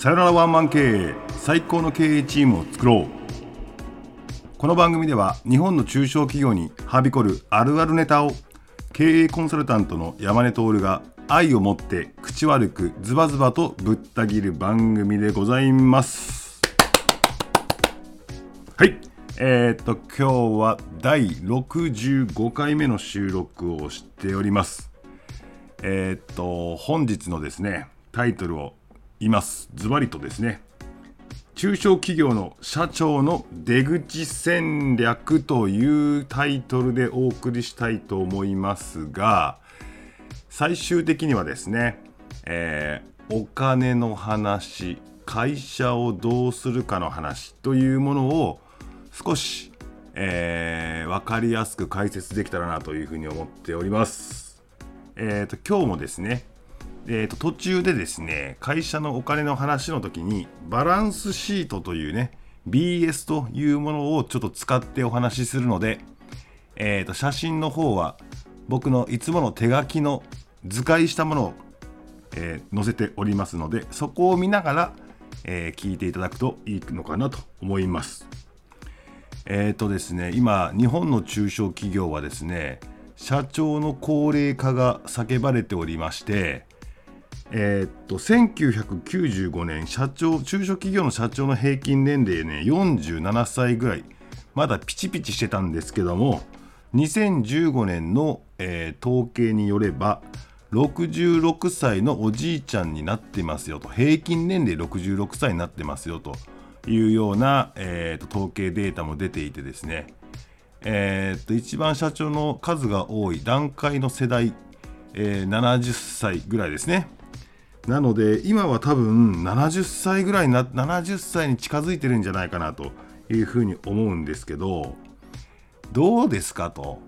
さよならワンマン経営最高の経営チームを作ろう。この番組では日本の中小企業にはびこるあるあるネタを経営コンサルタントの山根徹が愛を持って口悪くズバズバとぶった切る番組でございます。はい。えー、っと今日は第65回目の収録をしております。えー、っと本日のですねタイトルをいますズバリとですね中小企業の社長の出口戦略というタイトルでお送りしたいと思いますが最終的にはですね、えー、お金の話会社をどうするかの話というものを少し、えー、分かりやすく解説できたらなというふうに思っております。えーと、今日もですねえーと、途中でですね会社のお金の話の時にバランスシートというね BS というものをちょっと使ってお話しするので、えーと、写真の方は僕のいつもの手書きの図解したものを、えー、載せておりますのでそこを見ながら、えー、聞いていただくといいのかなと思います。えっ、ー、とですね今日本の中小企業はですね社長の高齢化が叫ばれておりましてえー、っと1995年社長中小企業の社長の平均年齢ね47歳ぐらい。まだピチピチしてたんですけども2015年の、えー、統計によれば66歳のおじいちゃんになってますよと。平均年齢66歳になってますよというような、えー、統計データも出ていてですね、えー一番社長の数が多い段階の世代、えー、70歳ぐらいですね。なので今は多分70歳ぐらいな70歳に近づいてるんじゃないかなというふうに思うんですけどどうですかと？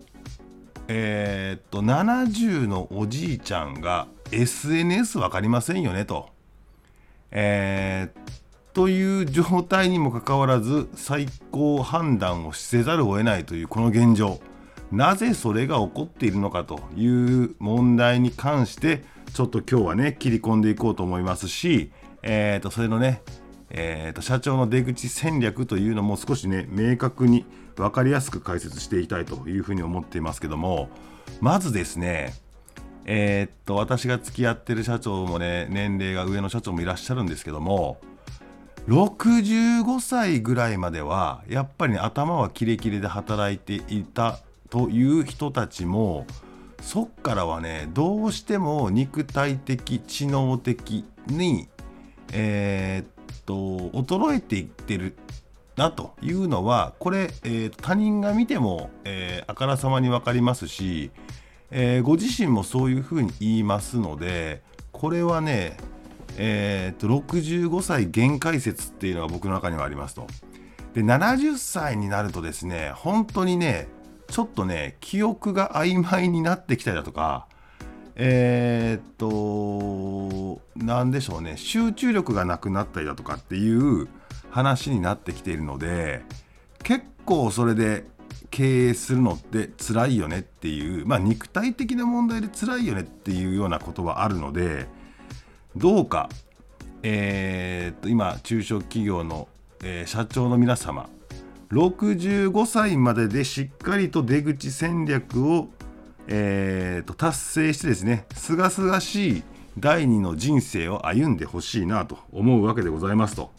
えー、っと70のおじいちゃんが SNS 分かりませんよねと。えー、という状態にもかかわらず最高判断をせざるを得ないというこの現状。なぜそれが起こっているのかという問題に関してちょっと今日はね切り込んでいこうと思いますし、えー、とそれのね、えー、と社長の出口戦略というのも少しね明確に分かりやすく解説していきたいというふうに思っていますけどもまずですねえー、っと私が付き合ってる社長もね年齢が上の社長もいらっしゃるんですけども65歳ぐらいまではやっぱり、ね、頭はキレキレで働いていたという人たちもそっからはねどうしても肉体的知能的にえー、っと衰えていってるなというのはこれ、えー、他人が見ても、えー、あからさまに分かりますし、えー、ご自身もそういうふうに言いますのでこれはね、えー、っと65歳限界説っていうのが僕の中にはありますと。で70歳になるとですね本当にねちょっとね記憶が曖昧になってきたりだとかえー、っと何でしょうね。集中力がなくなったりだとかっていう話になってきているので結構それで経営するのって辛いよねっていうまあ肉体的な問題で辛いよねっていうようなことはあるのでどうかえー、っと今中小企業の、えー、社長の皆様65歳まででしっかりと出口戦略を、えーと、達成してですねすがすがしい第二の人生を歩んでほしいなと思うわけでございますと。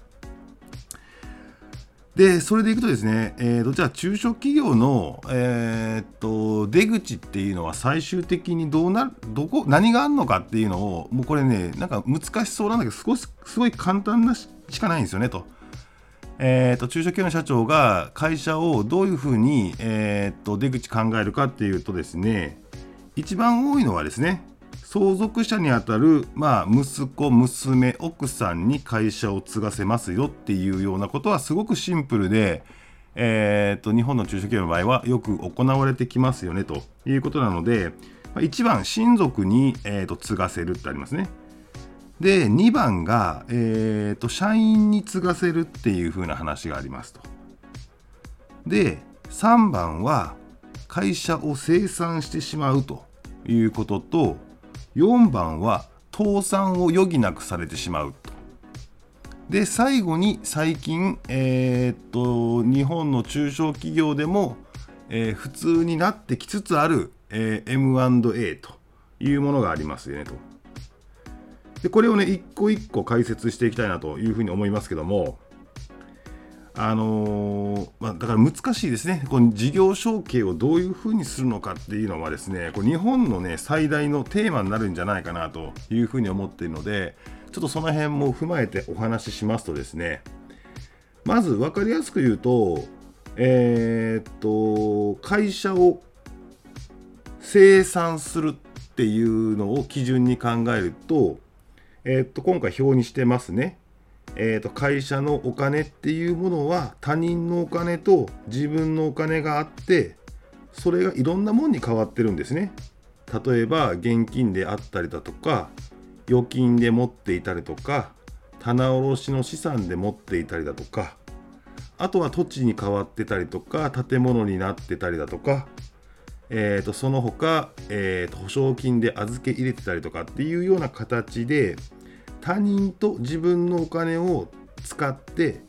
で、それでいくとですね、えーと、じゃあ中小企業の、えーと、出口っていうのは最終的にどうなる、どこ、何があるのかっていうのを、もうこれね、なんか難しそうなんだけど、少し、すごい簡単なしかないんですよねと。えーと、中小企業の社長が会社をどういうふうに、えーと、出口考えるかっていうとですね一番多いのはですね相続者にあたる、まあ、息子娘奥さんに会社を継がせますよっていうようなことはすごくシンプルで、えーと、日本の中小企業の場合はよく行われてきますよねということなので、まあ、1番親族に、えーと継がせるってありますね。で2番が、えーと、社員に継がせるっていう風な話がありますと。で3番は会社を清算してしまうということと4番は倒産を余儀なくされてしまうと。で最後に最近、えー、っと日本の中小企業でも、えー、普通になってきつつある、えー、M&A というものがありますよねと。でこれをね一個一個解説していきたいなというふうに思いますけどもあのー、まあ、だから難しいですね、この事業承継をどういうふうにするのかっていうのはですね、これ日本の、ね、最大のテーマになるんじゃないかなというふうに思っているので、ちょっとその辺も踏まえてお話ししますとですね、まず分かりやすく言うと、えー、っと、会社を生産するっていうのを基準に考えると、えー、っと、今回表にしてますね。えー、と会社のお金っていうものは他人のお金と自分のお金があってそれがいろんなもんに変わってるんですね。例えば現金であったりだとか預金で持っていたりとか棚卸しの資産で持っていたりだとかあとは土地に変わってたりとか建物になってたりだとか、えー、とその他、えー、と保証金で預け入れてたりとかっていうような形で他人と自分のお金を使って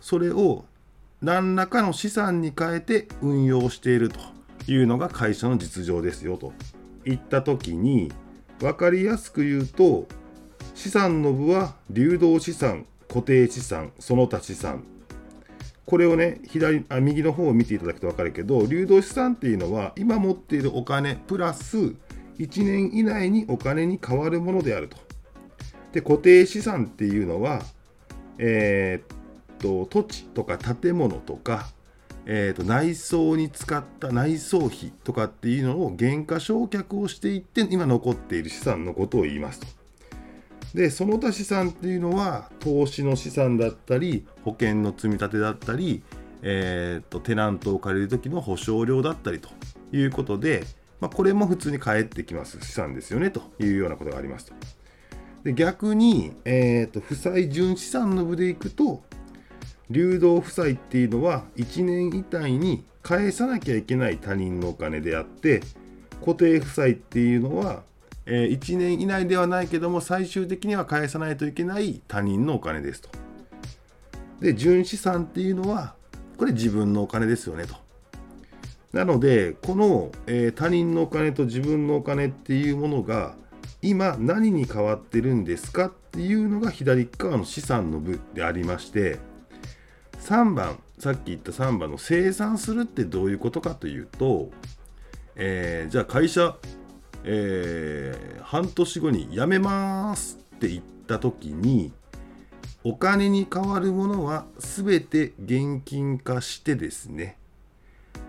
それを何らかの資産に変えて運用しているというのが会社の実情ですよと。いった時に分かりやすく言うと資産の部は流動資産固定資産その他資産。これをね左あ右の方を見ていただくと分かるけど流動資産っていうのは今持っているお金プラス1年以内にお金に変わるものであると。で固定資産っていうのは、えー、っと土地とか建物とか、えー、っと内装に使った内装費とかっていうのを減価償却をしていって今残っている資産のことを言いますと。でその他資産っていうのは投資の資産だったり保険の積み立てだったり、えー、っとテナントを借りる時の保証料だったりということで、まあ、これも普通に返ってきます資産ですよねというようなことがありますと。で逆に、えーと、負債純資産の部でいくと流動負債っていうのは1年以内に返さなきゃいけない他人のお金であって固定負債っていうのは、えー、1年以内ではないけども最終的には返さないといけない他人のお金ですと。で純資産っていうのはこれ自分のお金ですよねと。なのでこの、えー、他人のお金と自分のお金っていうものが今何に変わってるんですかっていうのが左側の資産の部でありまして3番さっき言った3番の生産するってどういうことかというと、えー、じゃあ会社、えー、半年後に辞めますって言った時にお金に代わるものは全て現金化してですね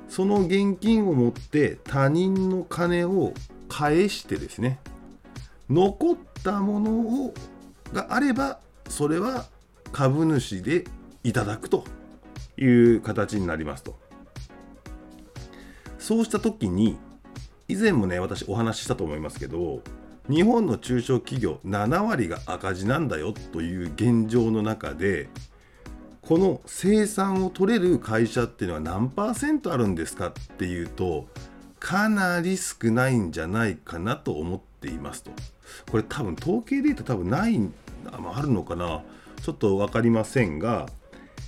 その現金を持って他人の金を返してですね残ったものをがあればそれは株主でいただくという形になりますと。そうした時に以前もね私お話ししたと思いますけど日本の中小企業7割が赤字なんだよという現状の中でこの生産を取れる会社っていうのは何パーセントあるんですかっていうとかなり少ないんじゃないかなと思っていますと。これ多分統計データ多分ないあるのかなちょっと分かりませんが、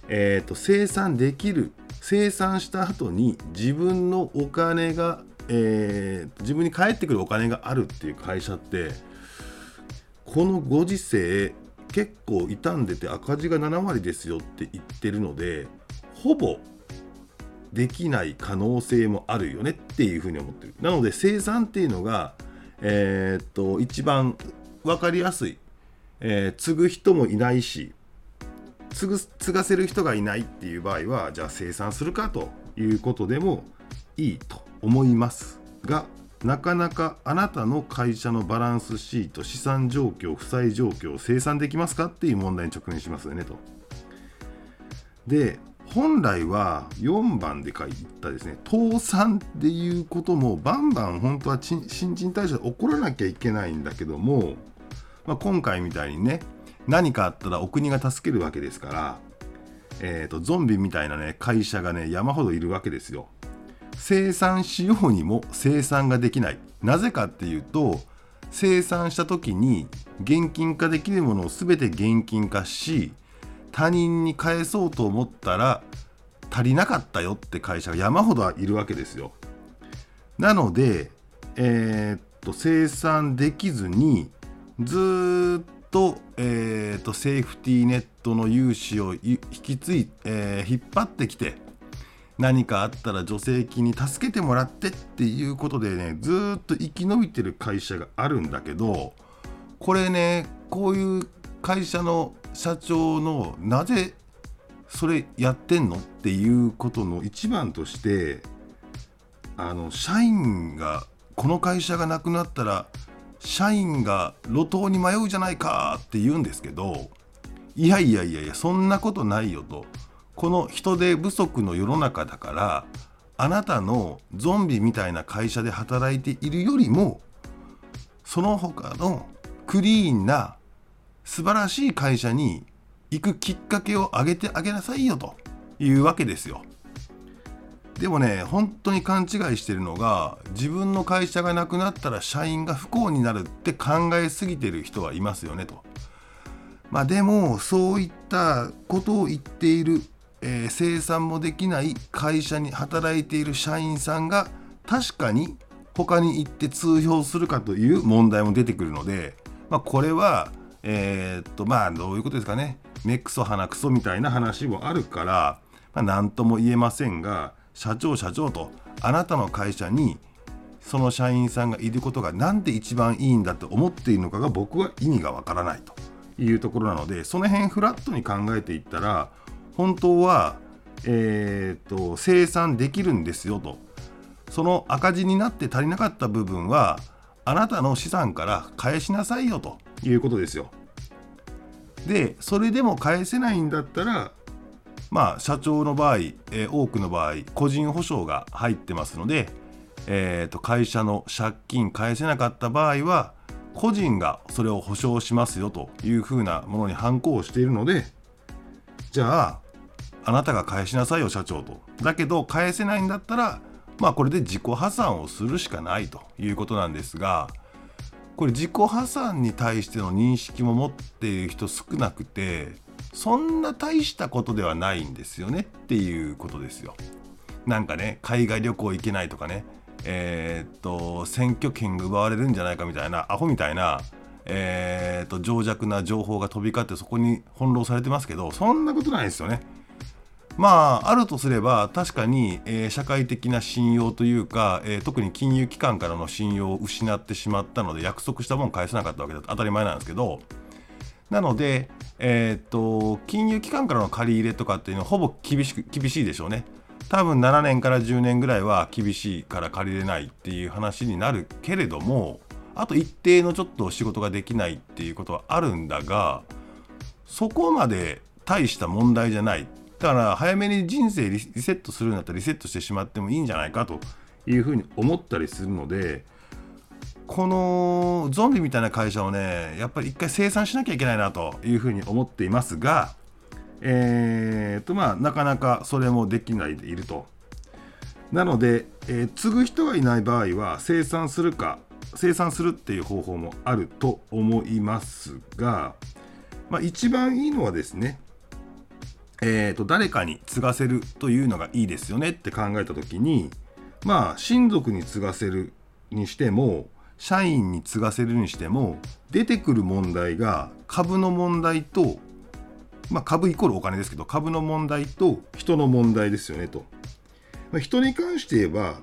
えーと、生産できる生産した後に自分のお金が、えー、自分に返ってくるお金があるっていう会社ってこのご時世結構傷んでて赤字が7割ですよって言ってるのでほぼできない可能性もあるよねっていうふうに思ってるなので生産っていうのがえー、っと一番分かりやすい、えー、継ぐ人もいないし継ぐ継がせる人がいないっていう場合はじゃあ生産するかということでもいいと思いますがなかなかあなたの会社のバランスシート資産状況負債状況を生産できますかっていう問題に直面しますよねと。で本来は4番で書いたですね倒産っていうこともバンバン本当は新陳代謝で起こらなきゃいけないんだけども、まあ、今回みたいにね何かあったらお国が助けるわけですから、えーと、ゾンビみたいなね会社がね山ほどいるわけですよ。生産しようにも生産ができない。なぜかっていうと生産した時に現金化できるものを全て現金化し他人に返そうと思ったら足りなかったよって会社が山ほどいるわけですよ。なので、えー、っと生産できずにずっと,、えー、っとセーフティーネットの融資を引き継い、えー、引っ張ってきて何かあったら助成金に助けてもらってっていうことでねずっと生き延びてる会社があるんだけどこれねこういう会社の社長のなぜそれやってんのっていうことの一番としてあの社員がこの会社がなくなったら社員が路頭に迷うじゃないかって言うんですけどいやいやいやいやそんなことないよと。この人手不足の世の中だからあなたのゾンビみたいな会社で働いているよりもその他のクリーンな素晴らしい会社に行くきっかけをあげてあげなさいよというわけですよ。でもね本当に勘違いしてるのが自分の会社がなくなったら社員が不幸になるって考えすぎてる人はいますよねと。まあでもそういったことを言っている、えー、生産もできない会社に働いている社員さんが確かに他に行って通用するかという問題も出てくるので、まあ、これはえー、っとまあどういうことですかね目くそ鼻くそみたいな話もあるから、まあ、何とも言えませんが社長社長とあなたの会社にその社員さんがいることが何で一番いいんだと思っているのかが僕は意味がわからないというところなのでその辺フラットに考えていったら本当は、えーと、生産できるんですよとその赤字になって足りなかった部分はあなたの資産から返しなさいよということですよ。でそれでも返せないんだったらまあ、社長の場合、えー、多くの場合個人保証が入ってますので、えー、と会社の借金返せなかった場合は個人がそれを保証しますよというふうなものに反抗しているのでじゃああなたが返しなさいよ社長と。だけど返せないんだったらまあこれで自己破産をするしかないということなんですがこれ自己破産に対しての認識も持っている人少なくてそんな大したことではないんですよねっていうことですよ。なんかね海外旅行行けないとかねえー、っと選挙権が奪われるんじゃないかみたいなアホみたいなえー、っと情弱な情報が飛び交ってそこに翻弄されてますけどそんなことないですよね。まああるとすれば確かに、えー、社会的な信用というか、えー、特に金融機関からの信用を失ってしまったので約束したもん返せなかったわけだと当たり前なんですけどなので、えー、っと金融機関からの借り入れとかっていうのはほぼ厳しく厳しいでしょうね。多分7年から10年ぐらいは厳しいから借りれないっていう話になるけれどもあと一定のちょっと仕事ができないっていうことはあるんだがそこまで大した問題じゃないだから早めに人生リセットするんだったらリセットしてしまってもいいんじゃないかというふうに思ったりするのでこのゾンビみたいな会社をねやっぱり一回生産しなきゃいけないなというふうに思っていますがえー、とまあなかなかそれもできないでいると。なので、えー、継ぐ人がいない場合は生産するか生産するっていう方法もあると思いますが、まあ、一番いいのはですねえーと誰かに継がせるというのがいいですよねって考えた時にまあ親族に継がせるにしても社員に継がせるにしても出てくる問題が株の問題と、まあ、株イコールお金ですけど株の問題と人の問題ですよねと。まあ、人に関して言えば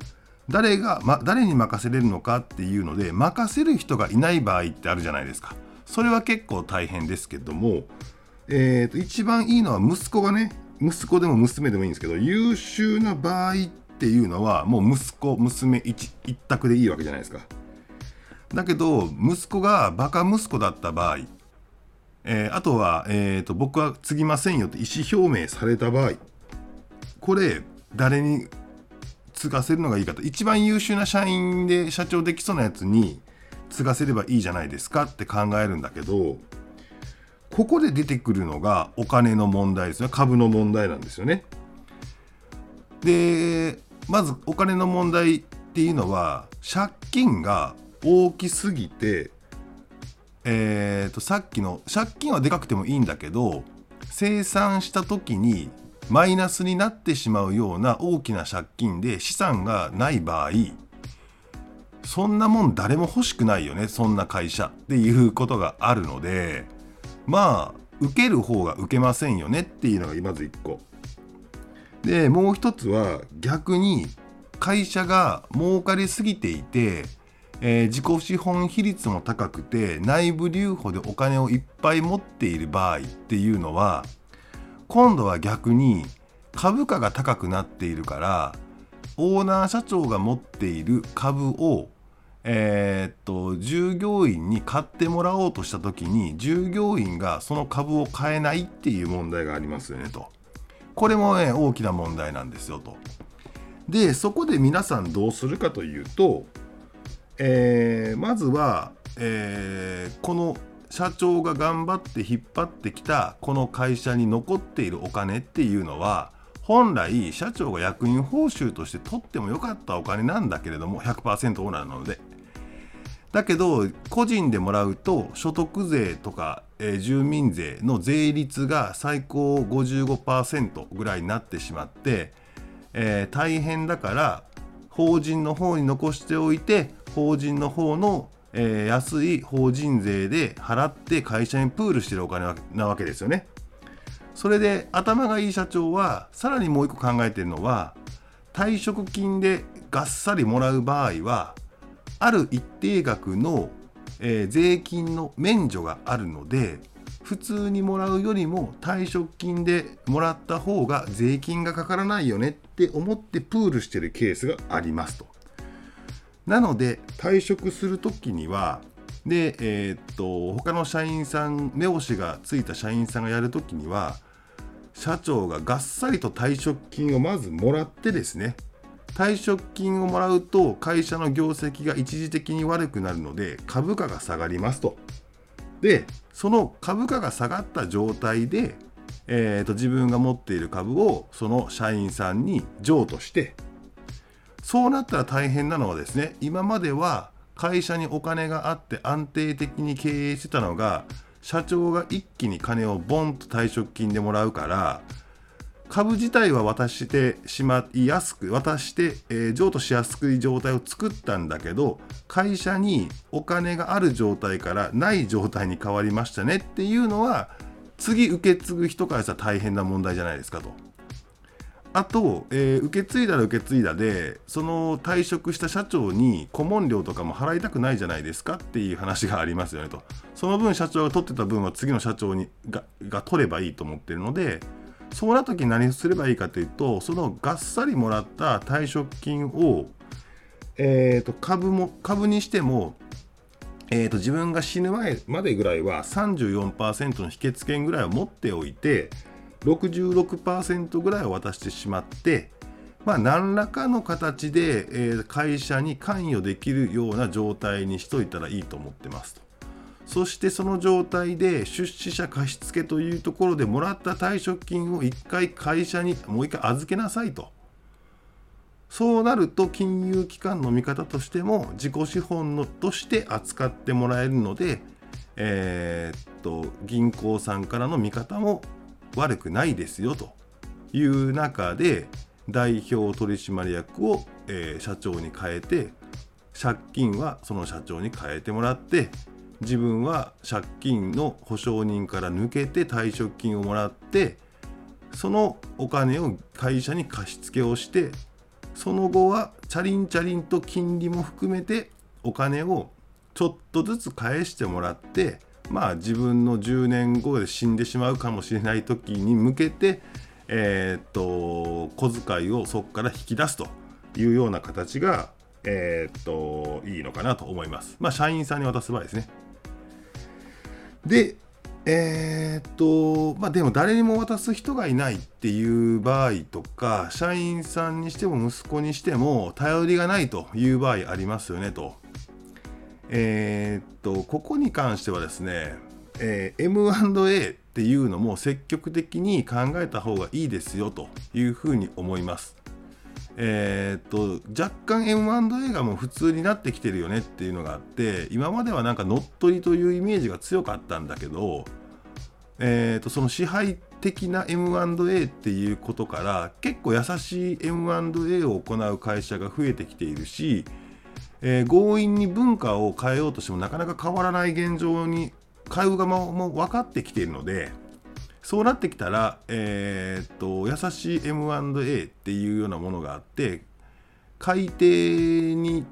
誰が、ま、誰に任せれるのかっていうので任せる人がいない場合ってあるじゃないですか。それは結構大変ですけども、えー、と一番いいのは息子がね息子でも娘でもいいんですけど優秀な場合っていうのはもう息子娘一一択でいいわけじゃないですか。だけど息子がバカ息子だった場合、えー、あとは、えーと、僕は継ぎませんよって意思表明された場合これ誰に継がせるのがいいかと一番優秀な社員で社長できそうなやつに継がせればいいじゃないですかって考えるんだけどここで出てくるのがお金の問題ですね株の問題なんですよね。でまずお金の問題っていうのは借金が大きすぎて、えー、とさっきの借金はでかくてもいいんだけど生産した時にマイナスになってしまうような大きな借金で資産がない場合そんなもん誰も欲しくないよねそんな会社っていうことがあるのでまあ受ける方が受けませんよねっていうのがまず1個。でもう一つは逆に会社が儲かりすぎていて、えー、自己資本比率も高くて内部留保でお金をいっぱい持っている場合っていうのは今度は逆に株価が高くなっているからオーナー社長が持っている株をえー、っと従業員に買ってもらおうとした時に従業員がその株を買えないっていう問題がありますよねと。これもね大きな問題なんですよと。でそこで皆さんどうするかというと、えー、まずは、えー、この社長が頑張って引っ張ってきたこの会社に残っているお金っていうのは本来社長が役員報酬として取ってもよかったお金なんだけれども100%オーナーなのでだけど個人でもらうと所得税とか、えー、住民税の税率が最高55%ぐらいになってしまって、えー、大変だから法人の方に残しておいて法人の方の、えー、安い法人税で払って会社にプールしてるお金なわけですよね。それで頭がいい社長はさらにもう一個考えてるのは退職金でがっさりもらう場合はある一定額の、えー、税金の免除があるので普通にもらうよりも退職金でもらった方が税金がかからないよねって思ってプールしてるケースがありますと。なので退職する時にはで、えー、っと他の社員さん目星がついた社員さんがやる時には社長ががっさりと退職金をまずもらってですね退職金をもらうと会社の業績が一時的に悪くなるので株価が下がりますと。でその株価が下がった状態で、えーと、自分が持っている株をその社員さんに譲渡してそうなったら大変なのはですね今までは会社にお金があって安定的に経営してたのが社長が一気に金をボンと退職金でもらうから株自体は渡してしまいやすく渡して、えー、譲渡しやすい状態を作ったんだけど会社にお金がある状態からない状態に変わりましたねっていうのは次受け継ぐ人からしたら大変な問題じゃないですかと。あと、えー、受け継いだら受け継いだでその退職した社長に顧問料とかも払いたくないじゃないですかっていう話がありますよねとその分社長が取ってた分は次の社長にがが取ればいいと思ってるのでそうな時何すればいいかというとそのがっさりもらった退職金を、えーと、株も株にしても、えーと、自分が死ぬ前までぐらいは34%の秘訣権ぐらいを持っておいて66%ぐらいを渡してしまってまあ、何らかの形で、え、会社に関与できるような状態にしといたらいいと思ってますと。そしてその状態で出資者貸付というところでもらった退職金を1回会社にもう1回預けなさいと。そうなると金融機関の見方としても自己資本のとして扱ってもらえるので、えー、っと銀行さんからの見方も悪くないですよという中で代表取締役を、えー、社長に変えて借金はその社長に変えてもらって自分は借金の保証人から抜けて退職金をもらってそのお金を会社に貸し付けをしてその後はチャリンチャリンと金利も含めてお金をちょっとずつ返してもらってまあ自分の10年後で死んでしまうかもしれない時に向けてえー、っと小遣いをそこから引き出すというような形がえー、っといいのかなと思います。まあ社員さんに渡す場合ですね。で、えー、っと、まあでも誰にも渡す人がいないっていう場合とか、社員さんにしても息子にしても頼りがないという場合ありますよねと。えー、っと、ここに関してはですね、えー、M&A っていうのも積極的に考えた方がいいですよというふうに思います。えー、っと若干 M&A がもう普通になってきてるよねっていうのがあって今まではなんか乗っ取りというイメージが強かったんだけど、えー、っとその支配的な M&A っていうことから結構優しい M&A を行う会社が増えてきているし、えー、強引に文化を変えようとしてもなかなか変わらない現状に買う側も分かってきているのでそうなってきたら、えー、っと優しい M&A っていうようなものがあって改定に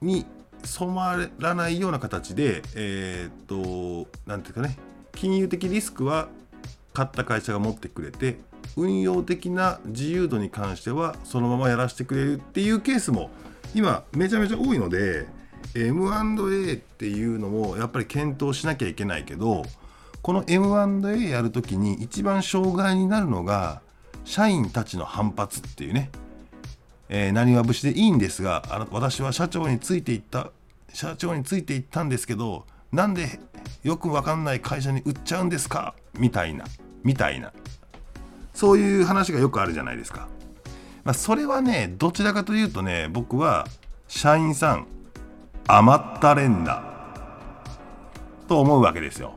に染まらないような形で、えー、っと何ていうかね金融的リスクは買った会社が持ってくれて運用的な自由度に関してはそのままやらせてくれるっていうケースも今めちゃめちゃ多いので M&A っていうのもやっぱり検討しなきゃいけないけどこの M&A やるときに一番障害になるのが社員たちの反発っていうね、えー、何は節でいいんですがあ私は社長についていった社長についていったんですけどなんでよくわかんない会社に売っちゃうんですか？みたいなみたいな。そういう話がよくあるじゃないですか、まあ、それはねどちらかというとね僕は社員さん余ったれんだと思うわけですよ。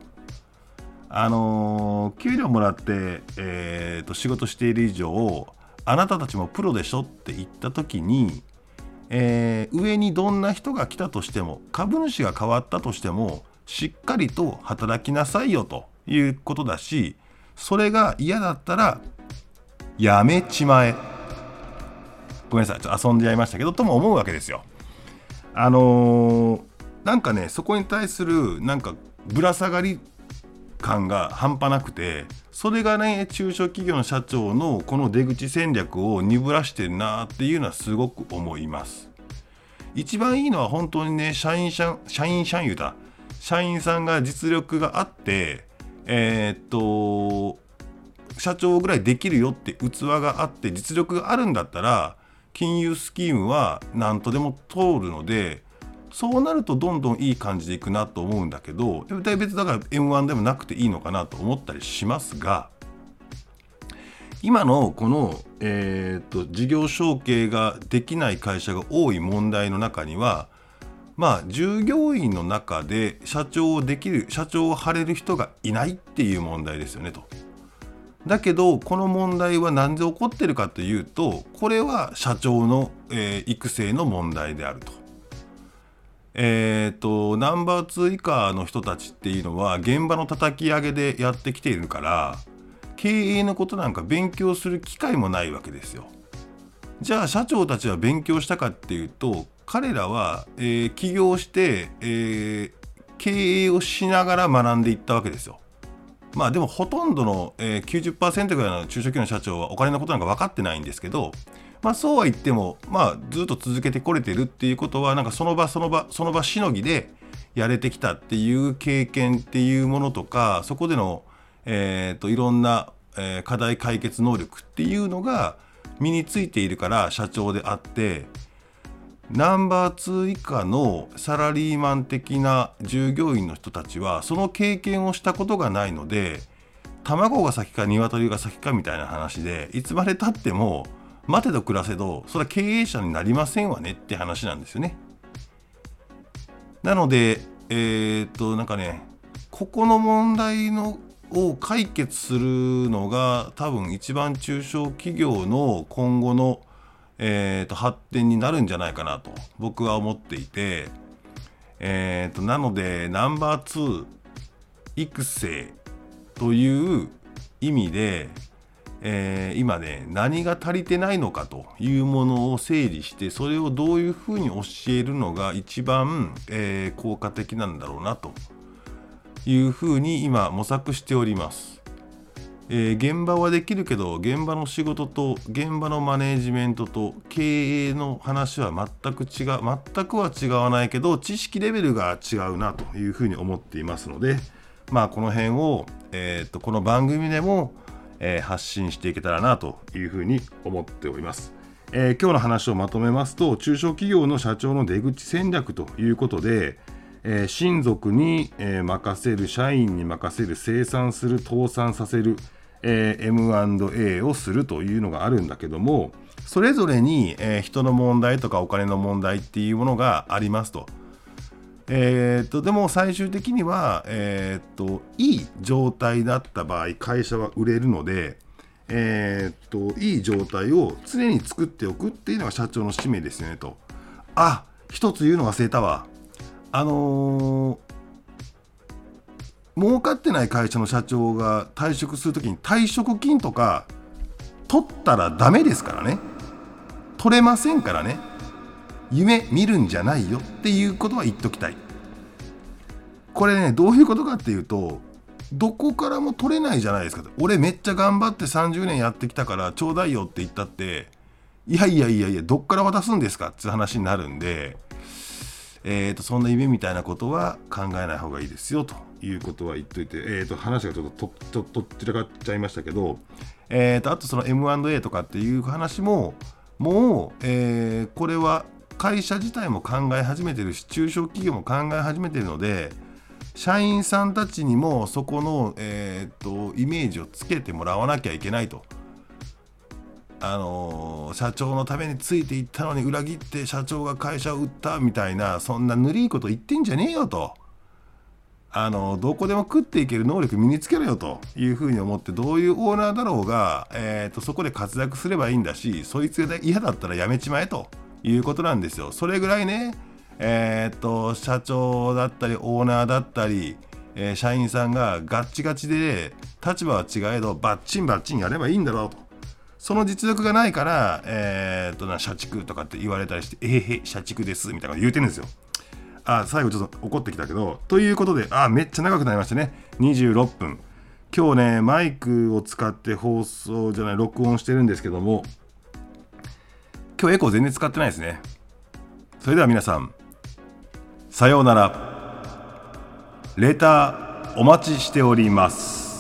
あの、給料もらって、えーと、仕事している以上あなたたちもプロでしょって言った時に、えー、上にどんな人が来たとしても株主が変わったとしてもしっかりと働きなさいよということだしそれが嫌だったらやめちまえ。ごめんなさいちょっと遊んでやりましたけどとも思うわけですよ。あのー、なんかねそこに対するなんかぶら下がり感が半端なくてそれがね中小企業の社長のこの出口戦略を鈍らしてるなっていうのはすごく思います。一番いいのは本当にね社員社社員社員だ社員さんが実力があってえー、っと社長ぐらいできるよって器があって実力があるんだったら金融スキームは何とでも通るのでそうなるとどんどんいい感じでいくなと思うんだけど別だから M1 でもなくていいのかなと思ったりしますが今のこの、えーと、事業承継ができない会社が多い問題の中にはまあ従業員の中で社長をできる社長を張れる人がいないっていう問題ですよねと。だけどこの問題は何で起こってるかというとこれは社長の、えー、育成の問題であると。えーと、ナンバー2以下の人たちっていうのは現場の叩き上げでやってきているから経営のことなんか勉強する機会もないわけですよ。じゃあ社長たちは勉強したかっていうと彼らは、えー、起業して、えー、経営をしながら学んでいったわけですよ。まあでもほとんどの、えー、90%ぐらいの中小企業の社長はお金のことなんか分かってないんですけどまあそうは言っても、まあずっと続けてこれてるっていうことは、なんかその場その場、その場しのぎでやれてきたっていう経験っていうものとか、そこでの、え、ー、と、いろんな、えー、課題解決能力っていうのが身についているから社長であって、ナンバー2以下のサラリーマン的な従業員の人たちはその経験をしたことがないので卵が先か鶏が先かみたいな話でいつまでたっても待てど暮らせどそれは経営者になりませんわねって話なんですよね。なのでえー、っとなんかねここの問題のを解決するのが多分一番中小企業の今後の、えー、と発展になるんじゃないかなと僕は思っていて、えー、となのでナンバー2育成という意味でえー、今ね何が足りてないのかというものを整理してそれをどういうふうに教えるのが一番、えー、効果的なんだろうなというふうに今模索しております。えー、現場はできるけど現場の仕事と現場のマネージメントと経営の話は全く違う全くは違わないけど知識レベルが違うなというふうに思っていますのでまあこの辺を、えー、とこの番組でもえー、発信していけたらなというふうに思っております。えー、今日の話をまとめますと中小企業の社長の出口戦略ということで、えー、親族に、え任せる社員に任せる生産する倒産させる、え M&A をするというのがあるんだけどもそれぞれに、え人の問題とかお金の問題っていうものがありますと。えー、っとでも最終的には、えー、っといい状態だった場合会社は売れるので、えー、っといい状態を常に作っておくっていうのが社長の使命ですよねと。あ一つ言うの忘れたわ。あのー、儲かってない会社の社長が退職するときに退職金とか取ったらダメですからね。取れませんからね。夢見るんじゃないよっていうことは言っときたい。これねどういうことかっていうとどこからも取れないじゃないですか。俺めっちゃ頑張って30年やってきたからちょうだいよって言ったっていやいやいやいやどっから渡すんですか？って話になるんでえーと、そんな夢みたいなことは考えない方がいいですよということは言っといて、えーと、話がちょっととちょっと散らかっちゃいましたけど、えーと、あとその M&A とかっていう話ももう、えー、これは会社自体も考え始めてるし中小企業も考え始めてるので社員さんたちにもそこの、えー、とイメージをつけてもらわなきゃいけないと。あのー、社長のためについていったのに裏切って社長が会社を売ったみたいなそんなぬりいこと言ってんじゃねえよと。あのどこでも食っていける能力身につけろよというふうに思ってどういうオーナーだろうが、えーと、そこで活躍すればいいんだしそいつが嫌だったらやめちまえということなんですよ。それぐらいね、えーと、社長だったりオーナーだったり、えー、社員さんがガッチガチで立場は違えどバッチンバッチンやればいいんだろうと。その実力がないから、えー、っとな社畜とかって言われたりして、えー、へ社畜ですみたいなこと言うてるんですよ。あ、最後ちょっと怒ってきたけど、ということで、あ、めっちゃ長くなりましたね。26分。今日ね、マイクを使って放送じゃない、録音してるんですけども、今日エコー全然使ってないですね。それでは皆さん、さようなら。レターお待ちしております。